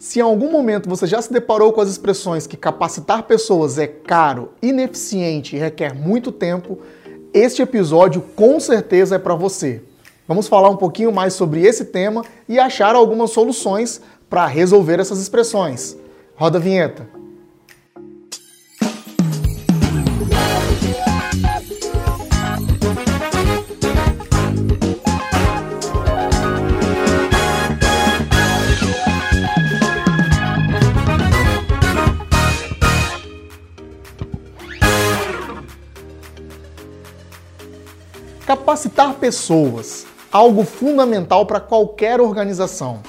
Se em algum momento você já se deparou com as expressões que capacitar pessoas é caro, ineficiente e requer muito tempo, este episódio com certeza é para você. Vamos falar um pouquinho mais sobre esse tema e achar algumas soluções para resolver essas expressões. Roda a vinheta. Capacitar pessoas, algo fundamental para qualquer organização,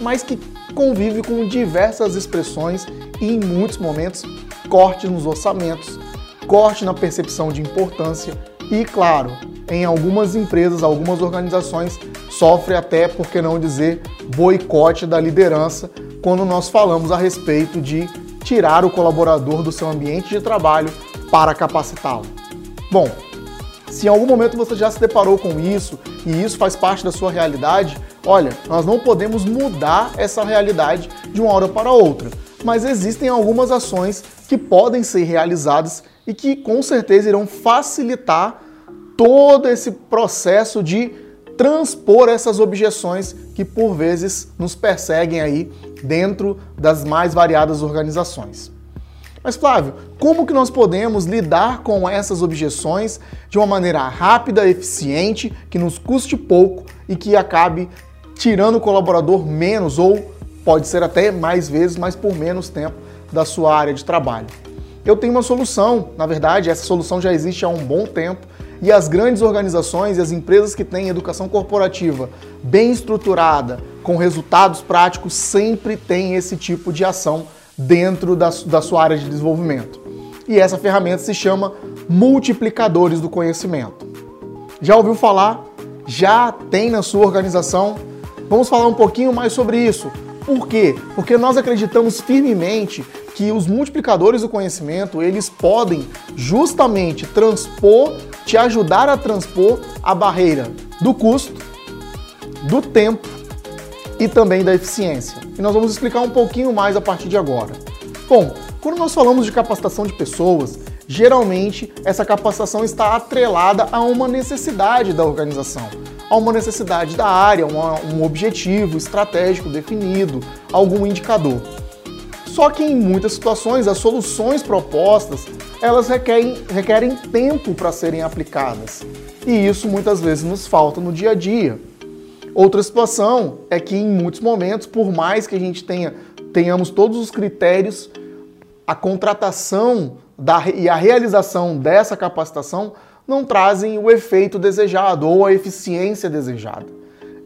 mas que convive com diversas expressões e em muitos momentos corte nos orçamentos, corte na percepção de importância e, claro, em algumas empresas, algumas organizações sofre até, por que não dizer, boicote da liderança quando nós falamos a respeito de tirar o colaborador do seu ambiente de trabalho para capacitá-lo. Bom, se em algum momento você já se deparou com isso e isso faz parte da sua realidade, olha, nós não podemos mudar essa realidade de uma hora para outra, mas existem algumas ações que podem ser realizadas e que com certeza irão facilitar todo esse processo de transpor essas objeções que por vezes nos perseguem aí dentro das mais variadas organizações. Mas Flávio, como que nós podemos lidar com essas objeções de uma maneira rápida, eficiente, que nos custe pouco e que acabe tirando o colaborador menos ou pode ser até mais vezes, mas por menos tempo da sua área de trabalho? Eu tenho uma solução, na verdade, essa solução já existe há um bom tempo e as grandes organizações e as empresas que têm educação corporativa bem estruturada, com resultados práticos, sempre têm esse tipo de ação dentro da, da sua área de desenvolvimento. E essa ferramenta se chama multiplicadores do conhecimento. Já ouviu falar? Já tem na sua organização? Vamos falar um pouquinho mais sobre isso. Por quê? Porque nós acreditamos firmemente que os multiplicadores do conhecimento, eles podem justamente transpor, te ajudar a transpor a barreira do custo, do tempo e também da eficiência. E nós vamos explicar um pouquinho mais a partir de agora. Bom, quando nós falamos de capacitação de pessoas, geralmente essa capacitação está atrelada a uma necessidade da organização, a uma necessidade da área, uma, um objetivo estratégico definido, algum indicador. Só que em muitas situações as soluções propostas elas requerem, requerem tempo para serem aplicadas. E isso muitas vezes nos falta no dia a dia. Outra situação é que em muitos momentos, por mais que a gente tenha tenhamos todos os critérios, a contratação da, e a realização dessa capacitação não trazem o efeito desejado ou a eficiência desejada.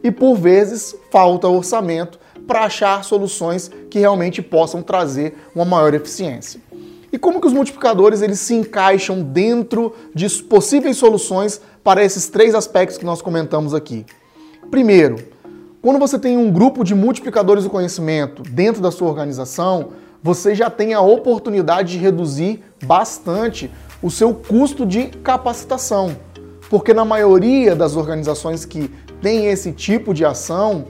E por vezes falta orçamento para achar soluções que realmente possam trazer uma maior eficiência. E como que os multiplicadores eles se encaixam dentro de possíveis soluções para esses três aspectos que nós comentamos aqui? Primeiro, quando você tem um grupo de multiplicadores do conhecimento dentro da sua organização, você já tem a oportunidade de reduzir bastante o seu custo de capacitação. Porque na maioria das organizações que têm esse tipo de ação,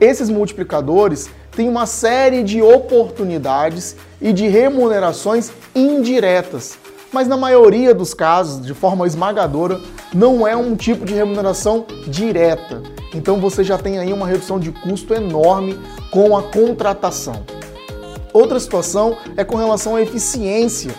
esses multiplicadores têm uma série de oportunidades e de remunerações indiretas. Mas na maioria dos casos, de forma esmagadora, não é um tipo de remuneração direta. Então você já tem aí uma redução de custo enorme com a contratação. Outra situação é com relação à eficiência,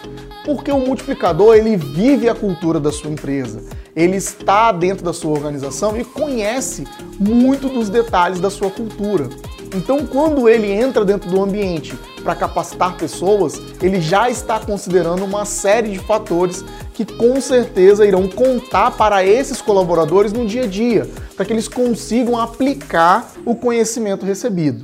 porque o multiplicador ele vive a cultura da sua empresa, ele está dentro da sua organização e conhece muito dos detalhes da sua cultura. Então, quando ele entra dentro do ambiente para capacitar pessoas, ele já está considerando uma série de fatores que com certeza irão contar para esses colaboradores no dia a dia, para que eles consigam aplicar o conhecimento recebido.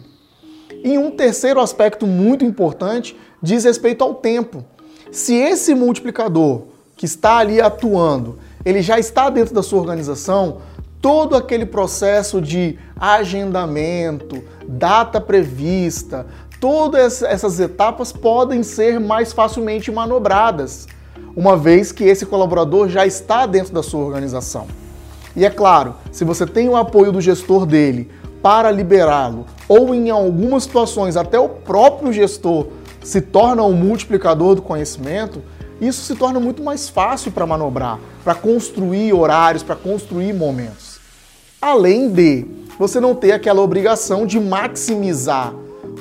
E um terceiro aspecto muito importante diz respeito ao tempo. Se esse multiplicador que está ali atuando, ele já está dentro da sua organização, todo aquele processo de agendamento, data prevista, todas essas etapas podem ser mais facilmente manobradas, uma vez que esse colaborador já está dentro da sua organização. E é claro, se você tem o apoio do gestor dele para liberá-lo, ou em algumas situações até o próprio gestor se torna um multiplicador do conhecimento, isso se torna muito mais fácil para manobrar, para construir horários, para construir momentos. Além de você não ter aquela obrigação de maximizar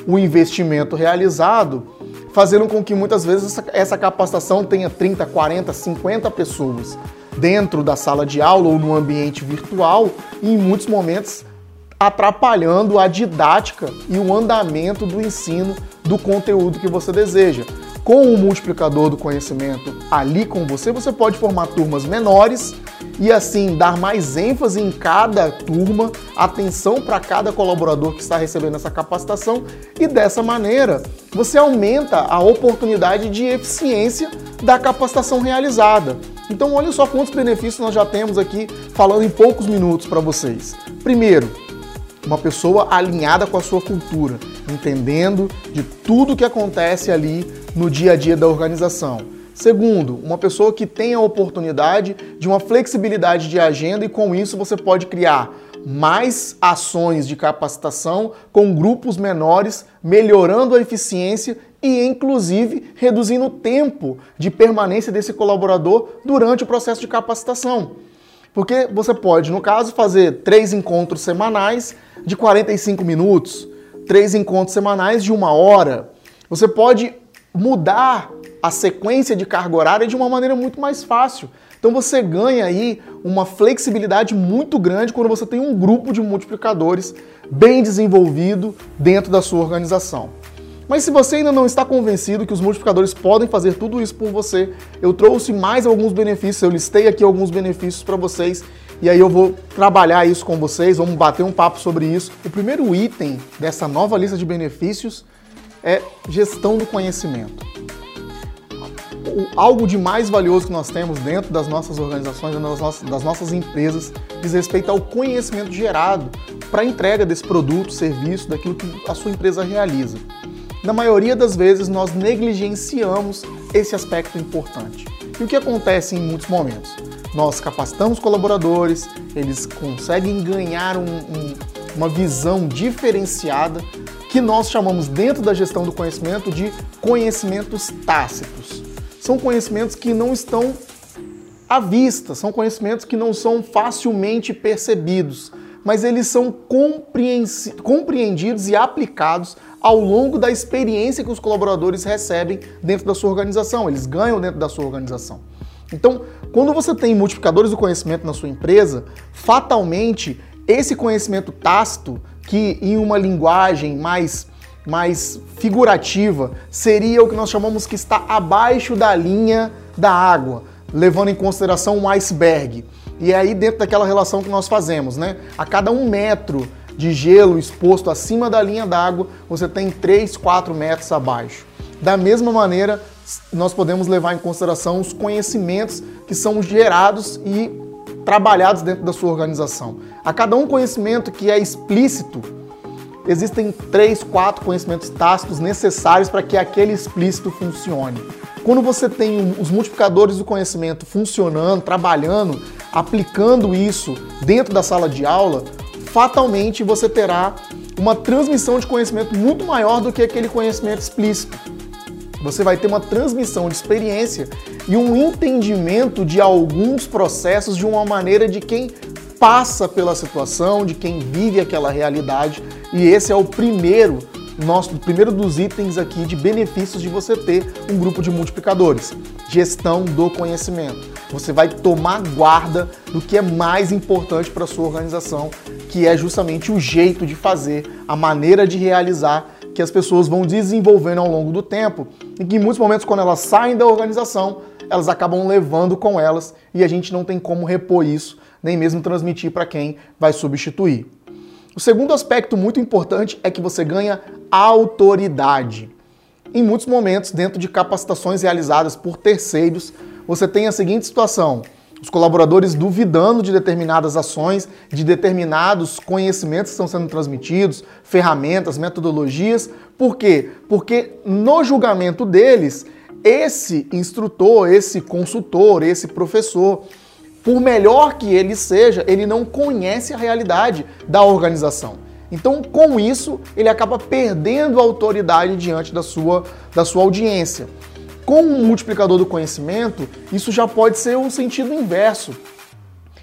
o investimento realizado, fazendo com que muitas vezes essa capacitação tenha 30, 40, 50 pessoas dentro da sala de aula ou no ambiente virtual e em muitos momentos atrapalhando a didática e o andamento do ensino do conteúdo que você deseja. Com o multiplicador do conhecimento ali com você, você pode formar turmas menores e assim dar mais ênfase em cada turma, atenção para cada colaborador que está recebendo essa capacitação e dessa maneira você aumenta a oportunidade de eficiência da capacitação realizada. Então, olha só quantos benefícios nós já temos aqui falando em poucos minutos para vocês. Primeiro, uma pessoa alinhada com a sua cultura, entendendo de tudo que acontece ali no dia a dia da organização. Segundo, uma pessoa que tem a oportunidade de uma flexibilidade de agenda e com isso você pode criar mais ações de capacitação com grupos menores, melhorando a eficiência e, inclusive, reduzindo o tempo de permanência desse colaborador durante o processo de capacitação. Porque você pode, no caso, fazer três encontros semanais de 45 minutos, três encontros semanais de uma hora. Você pode mudar a sequência de carga horária de uma maneira muito mais fácil. Então você ganha aí uma flexibilidade muito grande quando você tem um grupo de multiplicadores bem desenvolvido dentro da sua organização. Mas se você ainda não está convencido que os multiplicadores podem fazer tudo isso por você, eu trouxe mais alguns benefícios, eu listei aqui alguns benefícios para vocês e aí eu vou trabalhar isso com vocês, vamos bater um papo sobre isso. O primeiro item dessa nova lista de benefícios é gestão do conhecimento. Algo de mais valioso que nós temos dentro das nossas organizações, das nossas, das nossas empresas, diz respeito ao conhecimento gerado para a entrega desse produto, serviço, daquilo que a sua empresa realiza. Na maioria das vezes, nós negligenciamos esse aspecto importante. E o que acontece em muitos momentos? Nós capacitamos colaboradores, eles conseguem ganhar um, um, uma visão diferenciada que nós chamamos dentro da gestão do conhecimento de conhecimentos tácitos. São conhecimentos que não estão à vista, são conhecimentos que não são facilmente percebidos, mas eles são compreendidos e aplicados ao longo da experiência que os colaboradores recebem dentro da sua organização, eles ganham dentro da sua organização. Então, quando você tem multiplicadores do conhecimento na sua empresa, fatalmente esse conhecimento tácito, que em uma linguagem mais, mais figurativa seria o que nós chamamos que está abaixo da linha da água, levando em consideração um iceberg. E é aí dentro daquela relação que nós fazemos, né? A cada um metro de gelo exposto acima da linha d'água, você tem 3, 4 metros abaixo. Da mesma maneira, nós podemos levar em consideração os conhecimentos que são gerados e trabalhados dentro da sua organização. A cada um conhecimento que é explícito, existem três, quatro conhecimentos tácitos necessários para que aquele explícito funcione. Quando você tem os multiplicadores do conhecimento funcionando, trabalhando, aplicando isso dentro da sala de aula, fatalmente você terá uma transmissão de conhecimento muito maior do que aquele conhecimento explícito. Você vai ter uma transmissão de experiência e um entendimento de alguns processos de uma maneira de quem passa pela situação, de quem vive aquela realidade. E esse é o primeiro nosso primeiro dos itens aqui de benefícios de você ter um grupo de multiplicadores, gestão do conhecimento. Você vai tomar guarda do que é mais importante para sua organização, que é justamente o jeito de fazer, a maneira de realizar que as pessoas vão desenvolvendo ao longo do tempo e que em muitos momentos quando elas saem da organização, elas acabam levando com elas e a gente não tem como repor isso, nem mesmo transmitir para quem vai substituir. O segundo aspecto muito importante é que você ganha autoridade. Em muitos momentos, dentro de capacitações realizadas por terceiros, você tem a seguinte situação: os colaboradores duvidando de determinadas ações, de determinados conhecimentos que estão sendo transmitidos, ferramentas, metodologias. Por quê? Porque no julgamento deles, esse instrutor, esse consultor, esse professor, por melhor que ele seja, ele não conhece a realidade da organização. Então, com isso, ele acaba perdendo a autoridade diante da sua, da sua audiência. Com o multiplicador do conhecimento, isso já pode ser um sentido inverso.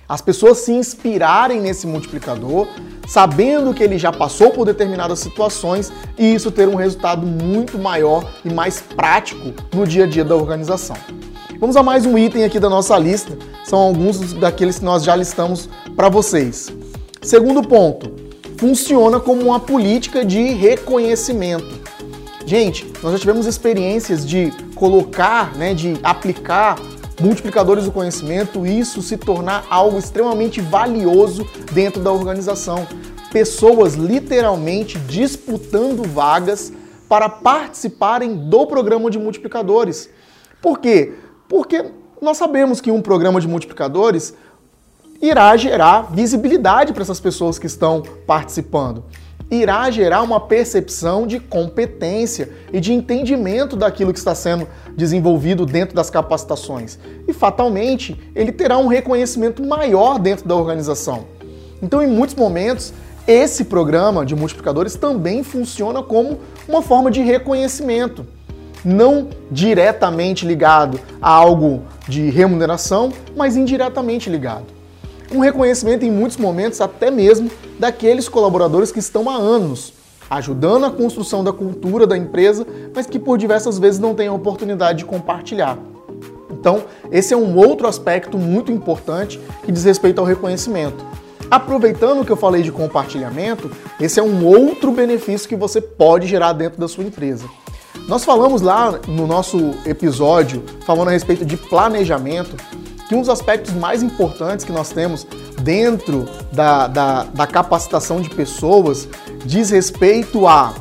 As pessoas se inspirarem nesse multiplicador, sabendo que ele já passou por determinadas situações e isso ter um resultado muito maior e mais prático no dia a dia da organização. Vamos a mais um item aqui da nossa lista, são alguns daqueles que nós já listamos para vocês. Segundo ponto, funciona como uma política de reconhecimento. Gente, nós já tivemos experiências de colocar, né, de aplicar multiplicadores do conhecimento isso se tornar algo extremamente valioso dentro da organização. Pessoas literalmente disputando vagas para participarem do programa de multiplicadores. Por quê? Porque nós sabemos que um programa de multiplicadores irá gerar visibilidade para essas pessoas que estão participando. Irá gerar uma percepção de competência e de entendimento daquilo que está sendo desenvolvido dentro das capacitações. E fatalmente, ele terá um reconhecimento maior dentro da organização. Então, em muitos momentos, esse programa de multiplicadores também funciona como uma forma de reconhecimento, não diretamente ligado a algo de remuneração, mas indiretamente ligado um reconhecimento em muitos momentos até mesmo daqueles colaboradores que estão há anos ajudando a construção da cultura da empresa, mas que por diversas vezes não têm a oportunidade de compartilhar. Então, esse é um outro aspecto muito importante que diz respeito ao reconhecimento. Aproveitando que eu falei de compartilhamento, esse é um outro benefício que você pode gerar dentro da sua empresa. Nós falamos lá no nosso episódio, falando a respeito de planejamento, que um dos aspectos mais importantes que nós temos dentro da, da, da capacitação de pessoas diz respeito a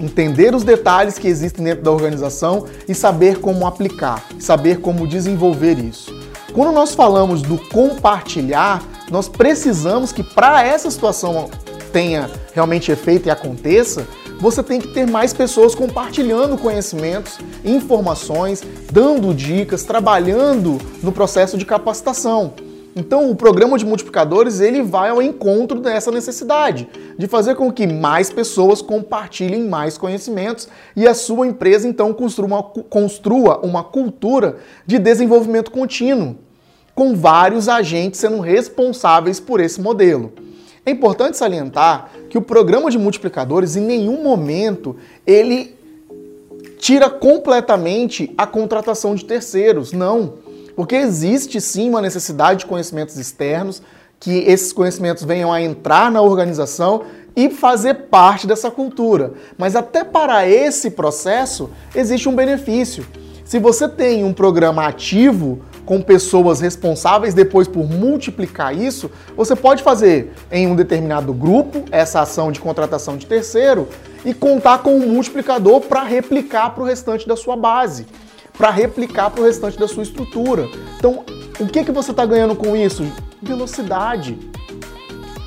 entender os detalhes que existem dentro da organização e saber como aplicar, saber como desenvolver isso. Quando nós falamos do compartilhar, nós precisamos que para essa situação tenha realmente efeito e aconteça, você tem que ter mais pessoas compartilhando conhecimentos, informações, dando dicas, trabalhando no processo de capacitação. Então, o programa de multiplicadores ele vai ao encontro dessa necessidade de fazer com que mais pessoas compartilhem mais conhecimentos e a sua empresa então construa uma, construa uma cultura de desenvolvimento contínuo, com vários agentes sendo responsáveis por esse modelo. É importante salientar que o programa de multiplicadores em nenhum momento ele tira completamente a contratação de terceiros, não. Porque existe sim uma necessidade de conhecimentos externos, que esses conhecimentos venham a entrar na organização e fazer parte dessa cultura. Mas até para esse processo existe um benefício. Se você tem um programa ativo, com pessoas responsáveis depois por multiplicar isso, você pode fazer em um determinado grupo essa ação de contratação de terceiro e contar com um multiplicador para replicar para o restante da sua base, para replicar para o restante da sua estrutura. Então, o que, que você está ganhando com isso? Velocidade.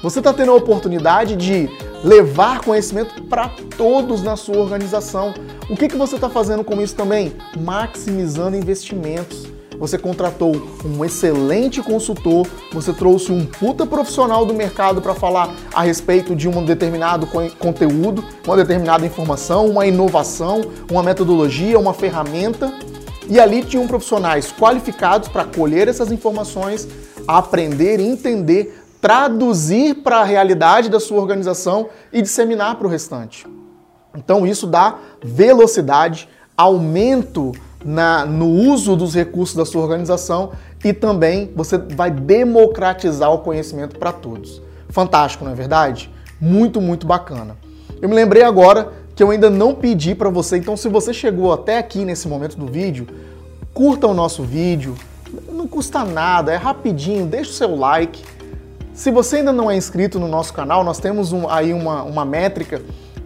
Você está tendo a oportunidade de levar conhecimento para todos na sua organização. O que, que você está fazendo com isso também? Maximizando investimentos você contratou um excelente consultor, você trouxe um puta profissional do mercado para falar a respeito de um determinado conteúdo, uma determinada informação, uma inovação, uma metodologia, uma ferramenta. E ali tinham profissionais qualificados para colher essas informações, aprender, entender, traduzir para a realidade da sua organização e disseminar para o restante. Então isso dá velocidade, aumento na, no uso dos recursos da sua organização e também você vai democratizar o conhecimento para todos. Fantástico, não é verdade? Muito, muito bacana. Eu me lembrei agora que eu ainda não pedi para você, então se você chegou até aqui nesse momento do vídeo, curta o nosso vídeo, não custa nada, é rapidinho, deixa o seu like. Se você ainda não é inscrito no nosso canal, nós temos um, aí uma, uma métrica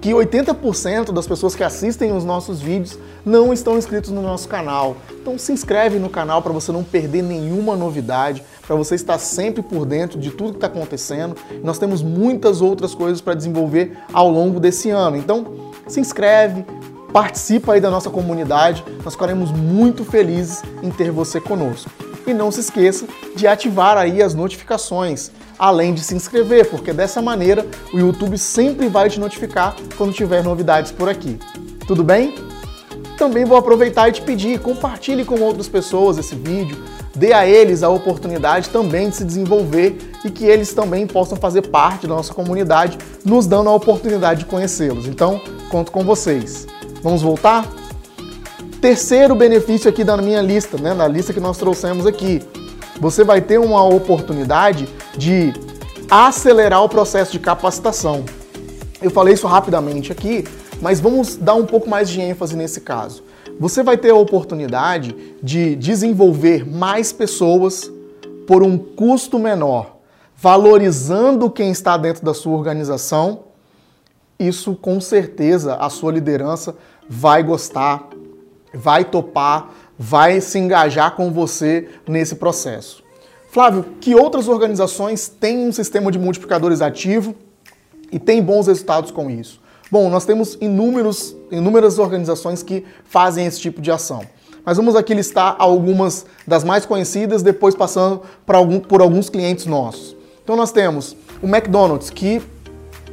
que 80% das pessoas que assistem os nossos vídeos não estão inscritos no nosso canal. Então se inscreve no canal para você não perder nenhuma novidade, para você estar sempre por dentro de tudo que está acontecendo. Nós temos muitas outras coisas para desenvolver ao longo desse ano. Então se inscreve, participa aí da nossa comunidade. Nós ficaremos muito felizes em ter você conosco. E não se esqueça de ativar aí as notificações além de se inscrever, porque dessa maneira o YouTube sempre vai te notificar quando tiver novidades por aqui. Tudo bem? Também vou aproveitar e te pedir, compartilhe com outras pessoas esse vídeo, dê a eles a oportunidade também de se desenvolver e que eles também possam fazer parte da nossa comunidade, nos dando a oportunidade de conhecê-los. Então, conto com vocês. Vamos voltar? Terceiro benefício aqui da minha lista, né, na lista que nós trouxemos aqui. Você vai ter uma oportunidade de acelerar o processo de capacitação. Eu falei isso rapidamente aqui, mas vamos dar um pouco mais de ênfase nesse caso. Você vai ter a oportunidade de desenvolver mais pessoas por um custo menor, valorizando quem está dentro da sua organização. Isso com certeza a sua liderança vai gostar, vai topar, vai se engajar com você nesse processo. Flávio, que outras organizações têm um sistema de multiplicadores ativo e têm bons resultados com isso? Bom, nós temos inúmeros, inúmeras organizações que fazem esse tipo de ação. Mas vamos aqui listar algumas das mais conhecidas, depois passando algum, por alguns clientes nossos. Então nós temos o McDonald's, que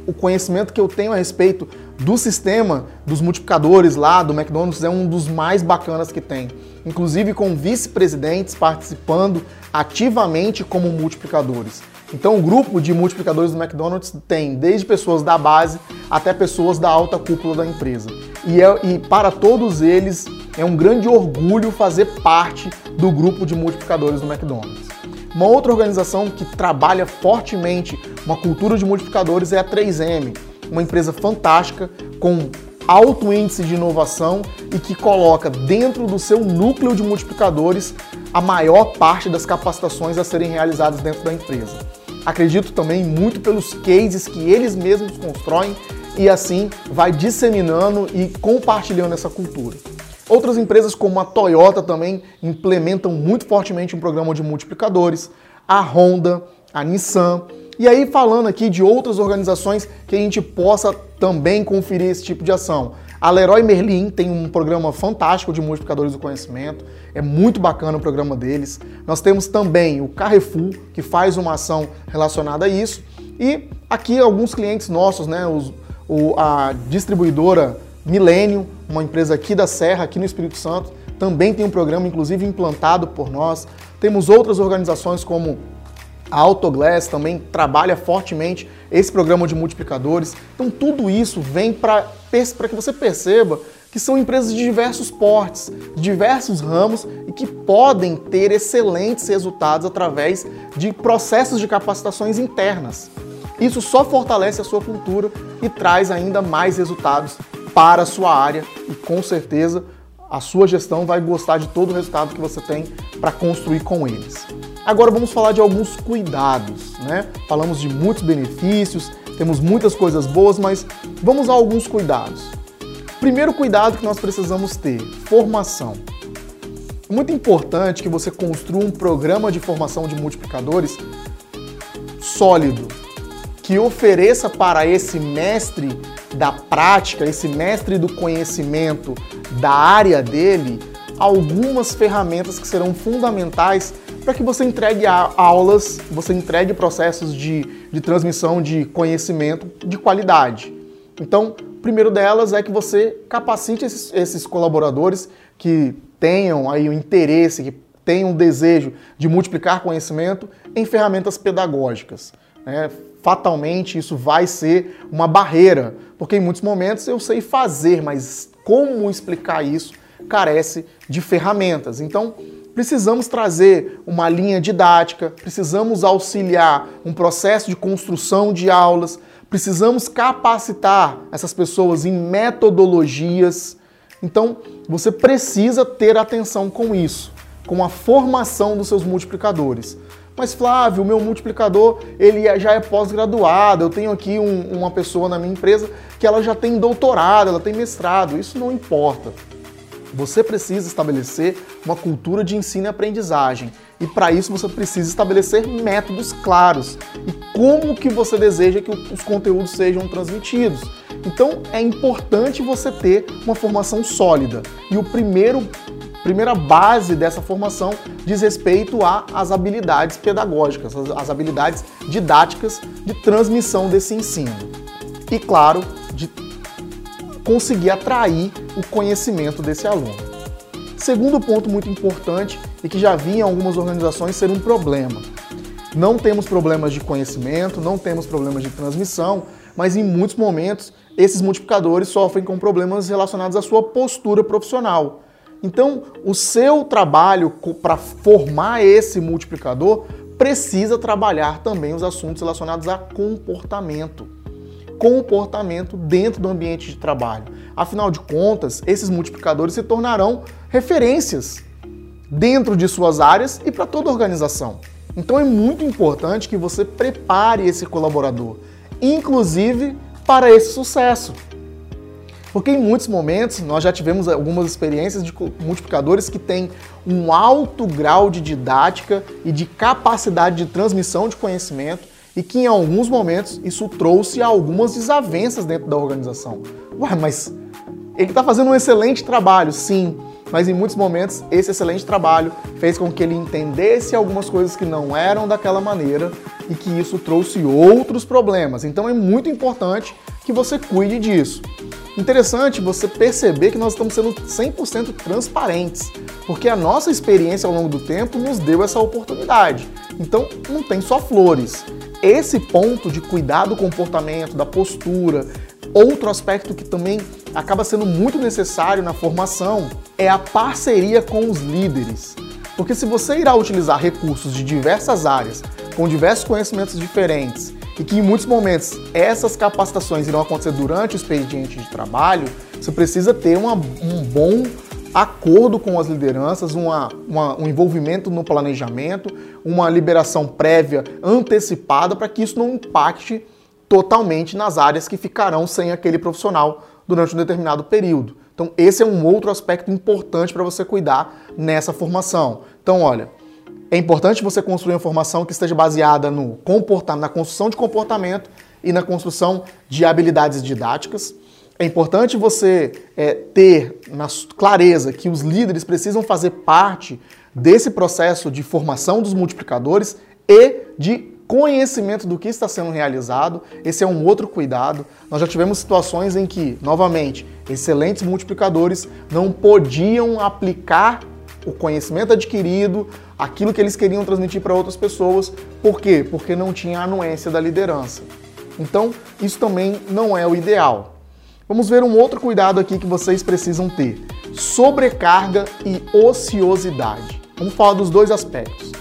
o conhecimento que eu tenho a respeito do sistema dos multiplicadores lá do McDonald's é um dos mais bacanas que tem. Inclusive com vice-presidentes participando ativamente como multiplicadores. Então, o grupo de multiplicadores do McDonald's tem desde pessoas da base até pessoas da alta cúpula da empresa. E, é, e para todos eles é um grande orgulho fazer parte do grupo de multiplicadores do McDonald's. Uma outra organização que trabalha fortemente uma cultura de multiplicadores é a 3M, uma empresa fantástica com alto índice de inovação e que coloca dentro do seu núcleo de multiplicadores a maior parte das capacitações a serem realizadas dentro da empresa. Acredito também muito pelos cases que eles mesmos constroem e assim vai disseminando e compartilhando essa cultura. Outras empresas como a Toyota também implementam muito fortemente um programa de multiplicadores, a Honda, a Nissan. E aí falando aqui de outras organizações que a gente possa também conferir esse tipo de ação. A Leroy Merlin tem um programa fantástico de multiplicadores do conhecimento, é muito bacana o programa deles. Nós temos também o Carrefour, que faz uma ação relacionada a isso. E aqui alguns clientes nossos, né, os, o, a distribuidora Milênio, uma empresa aqui da Serra, aqui no Espírito Santo, também tem um programa, inclusive implantado por nós. Temos outras organizações como a Autoglass também trabalha fortemente esse programa de multiplicadores. Então, tudo isso vem para que você perceba que são empresas de diversos portes, de diversos ramos e que podem ter excelentes resultados através de processos de capacitações internas. Isso só fortalece a sua cultura e traz ainda mais resultados para a sua área e com certeza a sua gestão vai gostar de todo o resultado que você tem para construir com eles. Agora vamos falar de alguns cuidados, né? Falamos de muitos benefícios, temos muitas coisas boas, mas vamos a alguns cuidados. Primeiro cuidado que nós precisamos ter: formação. É muito importante que você construa um programa de formação de multiplicadores sólido, que ofereça para esse mestre da prática, esse mestre do conhecimento da área dele, algumas ferramentas que serão fundamentais para que você entregue aulas, você entregue processos de, de transmissão de conhecimento de qualidade. Então, primeiro delas é que você capacite esses, esses colaboradores que tenham aí o interesse, que tenham o desejo de multiplicar conhecimento em ferramentas pedagógicas. Né? Fatalmente, isso vai ser uma barreira, porque em muitos momentos eu sei fazer, mas como explicar isso carece de ferramentas. Então, precisamos trazer uma linha didática, precisamos auxiliar um processo de construção de aulas, precisamos capacitar essas pessoas em metodologias. Então, você precisa ter atenção com isso, com a formação dos seus multiplicadores. Mas Flávio, o meu multiplicador ele é, já é pós-graduado. Eu tenho aqui um, uma pessoa na minha empresa que ela já tem doutorado, ela tem mestrado. Isso não importa. Você precisa estabelecer uma cultura de ensino e aprendizagem. E para isso você precisa estabelecer métodos claros e como que você deseja que os conteúdos sejam transmitidos. Então é importante você ter uma formação sólida. E o primeiro primeira base dessa formação diz respeito às habilidades pedagógicas, as habilidades didáticas de transmissão desse ensino. E, claro, de conseguir atrair o conhecimento desse aluno. Segundo ponto muito importante e que já vi em algumas organizações ser um problema. Não temos problemas de conhecimento, não temos problemas de transmissão, mas em muitos momentos esses multiplicadores sofrem com problemas relacionados à sua postura profissional. Então, o seu trabalho para formar esse multiplicador precisa trabalhar também os assuntos relacionados a comportamento. Comportamento dentro do ambiente de trabalho. Afinal de contas, esses multiplicadores se tornarão referências dentro de suas áreas e para toda a organização. Então é muito importante que você prepare esse colaborador, inclusive para esse sucesso. Porque em muitos momentos nós já tivemos algumas experiências de multiplicadores que têm um alto grau de didática e de capacidade de transmissão de conhecimento e que em alguns momentos isso trouxe algumas desavenças dentro da organização. Ué, mas ele está fazendo um excelente trabalho, sim, mas em muitos momentos esse excelente trabalho fez com que ele entendesse algumas coisas que não eram daquela maneira e que isso trouxe outros problemas. Então é muito importante que você cuide disso. Interessante você perceber que nós estamos sendo 100% transparentes, porque a nossa experiência ao longo do tempo nos deu essa oportunidade. Então não tem só flores. Esse ponto de cuidar do comportamento, da postura, outro aspecto que também acaba sendo muito necessário na formação é a parceria com os líderes. Porque se você irá utilizar recursos de diversas áreas, com diversos conhecimentos diferentes, e que em muitos momentos essas capacitações irão acontecer durante o expediente de trabalho, você precisa ter uma, um bom acordo com as lideranças, uma, uma, um envolvimento no planejamento, uma liberação prévia antecipada para que isso não impacte totalmente nas áreas que ficarão sem aquele profissional durante um determinado período. Então, esse é um outro aspecto importante para você cuidar nessa formação. Então, olha, é importante você construir uma formação que esteja baseada no comportamento, na construção de comportamento e na construção de habilidades didáticas. É importante você é, ter na clareza que os líderes precisam fazer parte desse processo de formação dos multiplicadores e de conhecimento do que está sendo realizado. Esse é um outro cuidado. Nós já tivemos situações em que, novamente, excelentes multiplicadores não podiam aplicar o conhecimento adquirido, aquilo que eles queriam transmitir para outras pessoas. Por quê? Porque não tinha anuência da liderança. Então, isso também não é o ideal. Vamos ver um outro cuidado aqui que vocês precisam ter: sobrecarga e ociosidade. Vamos falar dos dois aspectos.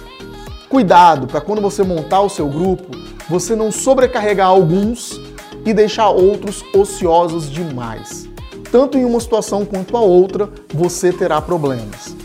Cuidado para quando você montar o seu grupo, você não sobrecarregar alguns e deixar outros ociosos demais. Tanto em uma situação quanto a outra, você terá problemas.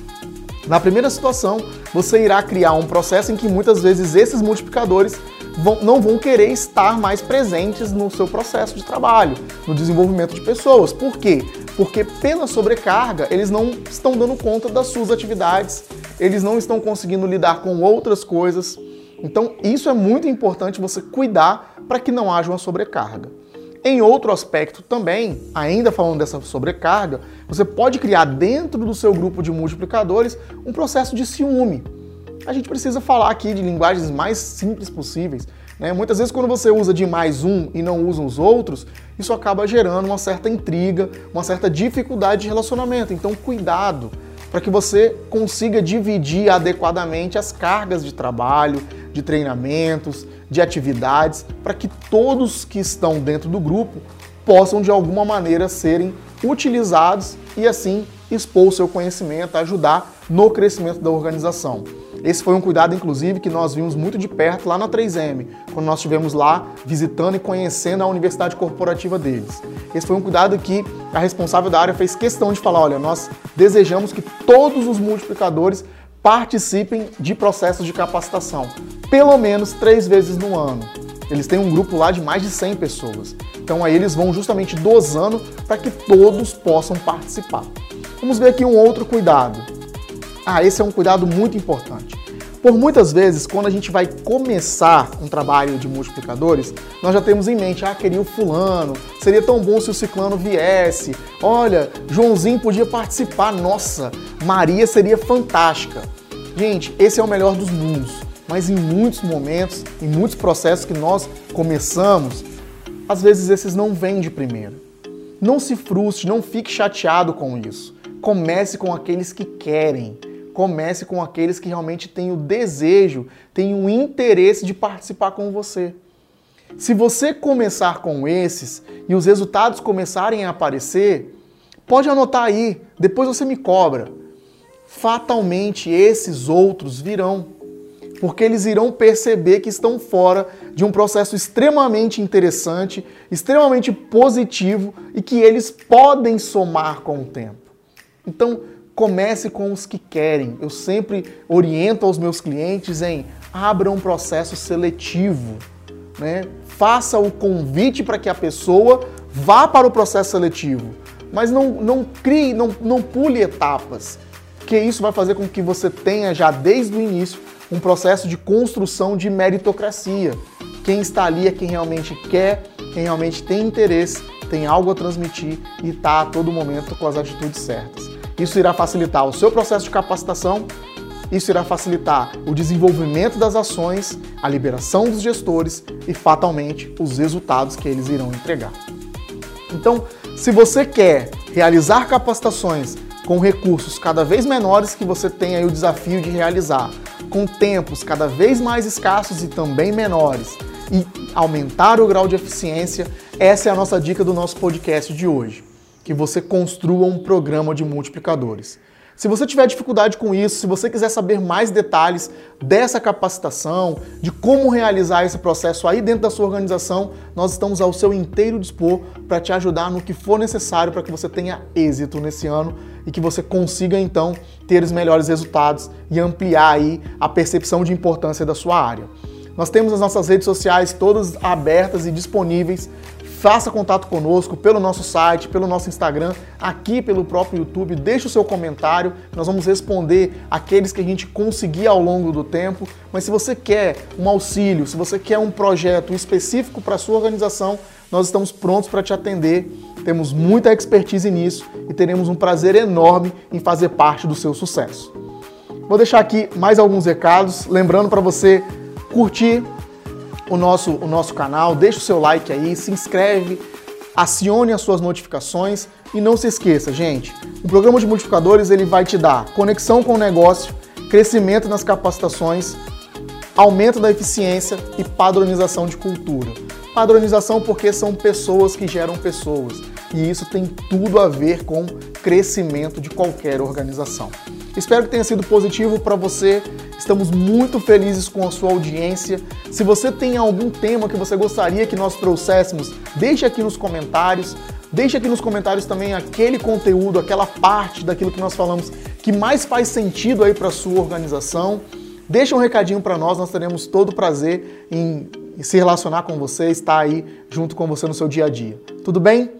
Na primeira situação, você irá criar um processo em que muitas vezes esses multiplicadores vão, não vão querer estar mais presentes no seu processo de trabalho, no desenvolvimento de pessoas. Por quê? Porque pela sobrecarga, eles não estão dando conta das suas atividades, eles não estão conseguindo lidar com outras coisas. Então, isso é muito importante você cuidar para que não haja uma sobrecarga. Em outro aspecto também, ainda falando dessa sobrecarga, você pode criar dentro do seu grupo de multiplicadores um processo de ciúme. A gente precisa falar aqui de linguagens mais simples possíveis. Né? Muitas vezes, quando você usa de mais um e não usa os outros, isso acaba gerando uma certa intriga, uma certa dificuldade de relacionamento. Então, cuidado para que você consiga dividir adequadamente as cargas de trabalho, de treinamentos, de atividades, para que todos que estão dentro do grupo possam de alguma maneira serem utilizados e assim expor o seu conhecimento, ajudar no crescimento da organização. Esse foi um cuidado, inclusive, que nós vimos muito de perto lá na 3M, quando nós estivemos lá visitando e conhecendo a universidade corporativa deles. Esse foi um cuidado que a responsável da área fez questão de falar: olha, nós desejamos que todos os multiplicadores participem de processos de capacitação, pelo menos três vezes no ano. Eles têm um grupo lá de mais de 100 pessoas. Então aí eles vão justamente dosando para que todos possam participar. Vamos ver aqui um outro cuidado. Ah, esse é um cuidado muito importante. Por muitas vezes, quando a gente vai começar um trabalho de multiplicadores, nós já temos em mente, ah, queria o fulano, seria tão bom se o ciclano viesse, Olha, Joãozinho podia participar. Nossa, Maria seria fantástica. Gente, esse é o melhor dos mundos. Mas em muitos momentos, em muitos processos que nós começamos, às vezes esses não vêm de primeiro. Não se frustre, não fique chateado com isso. Comece com aqueles que querem. Comece com aqueles que realmente têm o desejo, têm o interesse de participar com você. Se você começar com esses e os resultados começarem a aparecer, pode anotar aí, depois você me cobra. Fatalmente esses outros virão, porque eles irão perceber que estão fora de um processo extremamente interessante, extremamente positivo e que eles podem somar com o tempo. Então, comece com os que querem. Eu sempre oriento aos meus clientes em abra um processo seletivo né? Faça o convite para que a pessoa vá para o processo seletivo, mas não, não crie, não, não pule etapas, porque isso vai fazer com que você tenha já desde o início um processo de construção de meritocracia. Quem está ali é quem realmente quer, quem realmente tem interesse, tem algo a transmitir e está a todo momento com as atitudes certas. Isso irá facilitar o seu processo de capacitação, isso irá facilitar o desenvolvimento das ações, a liberação dos gestores e, fatalmente, os resultados que eles irão entregar. Então, se você quer realizar capacitações com recursos cada vez menores que você tem aí o desafio de realizar, com tempos cada vez mais escassos e também menores, e aumentar o grau de eficiência, essa é a nossa dica do nosso podcast de hoje. Que você construa um programa de multiplicadores. Se você tiver dificuldade com isso, se você quiser saber mais detalhes dessa capacitação, de como realizar esse processo aí dentro da sua organização, nós estamos ao seu inteiro dispor para te ajudar no que for necessário para que você tenha êxito nesse ano e que você consiga então ter os melhores resultados e ampliar aí a percepção de importância da sua área. Nós temos as nossas redes sociais todas abertas e disponíveis Faça contato conosco pelo nosso site, pelo nosso Instagram, aqui pelo próprio YouTube. Deixe o seu comentário, nós vamos responder aqueles que a gente conseguir ao longo do tempo. Mas se você quer um auxílio, se você quer um projeto específico para a sua organização, nós estamos prontos para te atender. Temos muita expertise nisso e teremos um prazer enorme em fazer parte do seu sucesso. Vou deixar aqui mais alguns recados, lembrando para você curtir, o nosso, o nosso canal, deixa o seu like aí, se inscreve, acione as suas notificações e não se esqueça, gente, o programa de multiplicadores ele vai te dar conexão com o negócio, crescimento nas capacitações, aumento da eficiência e padronização de cultura. Padronização porque são pessoas que geram pessoas e isso tem tudo a ver com crescimento de qualquer organização. Espero que tenha sido positivo para você. Estamos muito felizes com a sua audiência. Se você tem algum tema que você gostaria que nós trouxéssemos, deixe aqui nos comentários. Deixe aqui nos comentários também aquele conteúdo, aquela parte daquilo que nós falamos que mais faz sentido aí para sua organização. Deixa um recadinho para nós, nós teremos todo o prazer em se relacionar com você, estar aí junto com você no seu dia a dia. Tudo bem?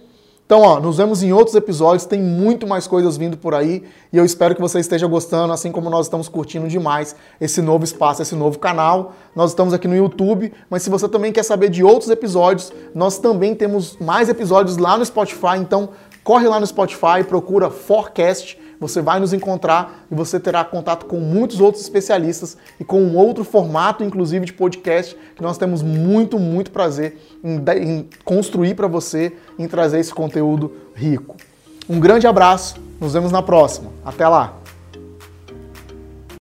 Então, ó, nos vemos em outros episódios, tem muito mais coisas vindo por aí e eu espero que você esteja gostando, assim como nós estamos curtindo demais esse novo espaço, esse novo canal. Nós estamos aqui no YouTube, mas se você também quer saber de outros episódios, nós também temos mais episódios lá no Spotify, então corre lá no Spotify, procura Forecast você vai nos encontrar e você terá contato com muitos outros especialistas e com um outro formato, inclusive de podcast, que nós temos muito, muito prazer em, em construir para você, em trazer esse conteúdo rico. Um grande abraço, nos vemos na próxima. Até lá!